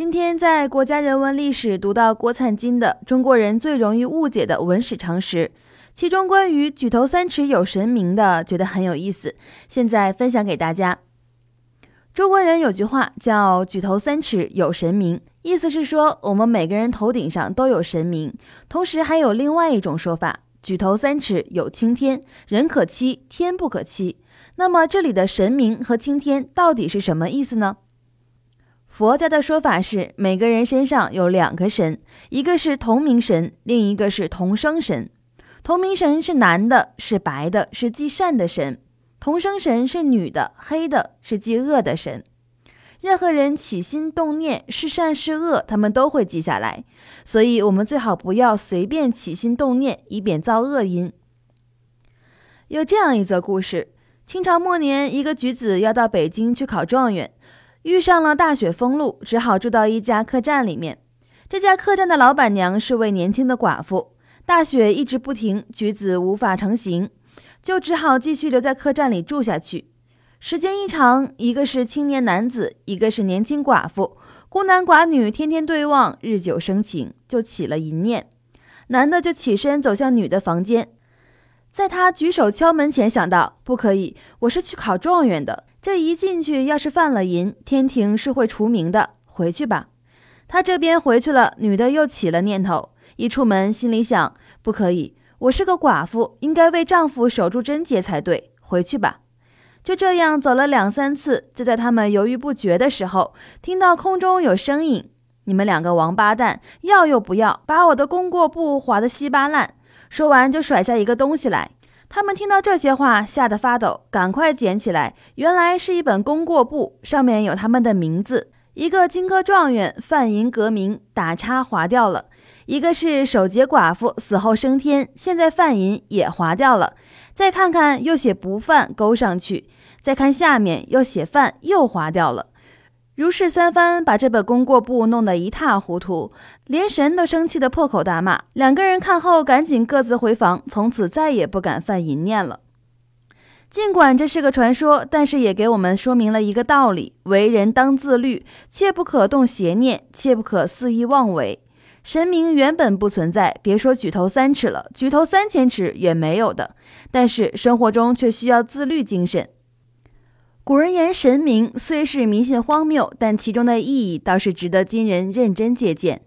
今天在国家人文历史读到郭灿金的《中国人最容易误解的文史常识》，其中关于举头三尺有神明的，觉得很有意思，现在分享给大家。中国人有句话叫“举头三尺有神明”，意思是说我们每个人头顶上都有神明。同时还有另外一种说法：“举头三尺有青天，人可欺，天不可欺。”那么这里的神明和青天到底是什么意思呢？佛家的说法是，每个人身上有两个神，一个是同名神，另一个是同生神。同名神是男的，是白的，是积善的神。同生神是女的，黑的，是记恶的神。任何人起心动念是善是恶，他们都会记下来。所以，我们最好不要随便起心动念，以免造恶因。有这样一则故事：清朝末年，一个举子要到北京去考状元，遇上了大雪封路，只好住到一家客栈里面。这家客栈的老板娘是位年轻的寡妇，大雪一直不停，举子无法成行。就只好继续留在客栈里住下去。时间一长，一个是青年男子，一个是年轻寡妇，孤男寡女天天对望，日久生情，就起了淫念。男的就起身走向女的房间，在他举手敲门前，想到不可以，我是去考状元的，这一进去要是犯了淫，天庭是会除名的。回去吧。他这边回去了，女的又起了念头，一出门心里想，不可以。我是个寡妇，应该为丈夫守住贞洁才对。回去吧。就这样走了两三次，就在他们犹豫不决的时候，听到空中有声音：“你们两个王八蛋，要又不要，把我的功过簿划得稀巴烂。”说完就甩下一个东西来。他们听到这些话，吓得发抖，赶快捡起来，原来是一本功过簿，上面有他们的名字。一个金科状元犯淫革名，打叉划掉了。一个是守节寡妇死后升天，现在犯淫也划掉了。再看看又写不犯勾上去，再看下面又写犯又划掉了。如是三番，把这本功过簿弄得一塌糊涂，连神都生气的破口大骂。两个人看后赶紧各自回房，从此再也不敢犯淫念了。尽管这是个传说，但是也给我们说明了一个道理：为人当自律，切不可动邪念，切不可肆意妄为。神明原本不存在，别说举头三尺了，举头三千尺也没有的。但是生活中却需要自律精神。古人言神明虽是迷信荒谬，但其中的意义倒是值得今人认真借鉴。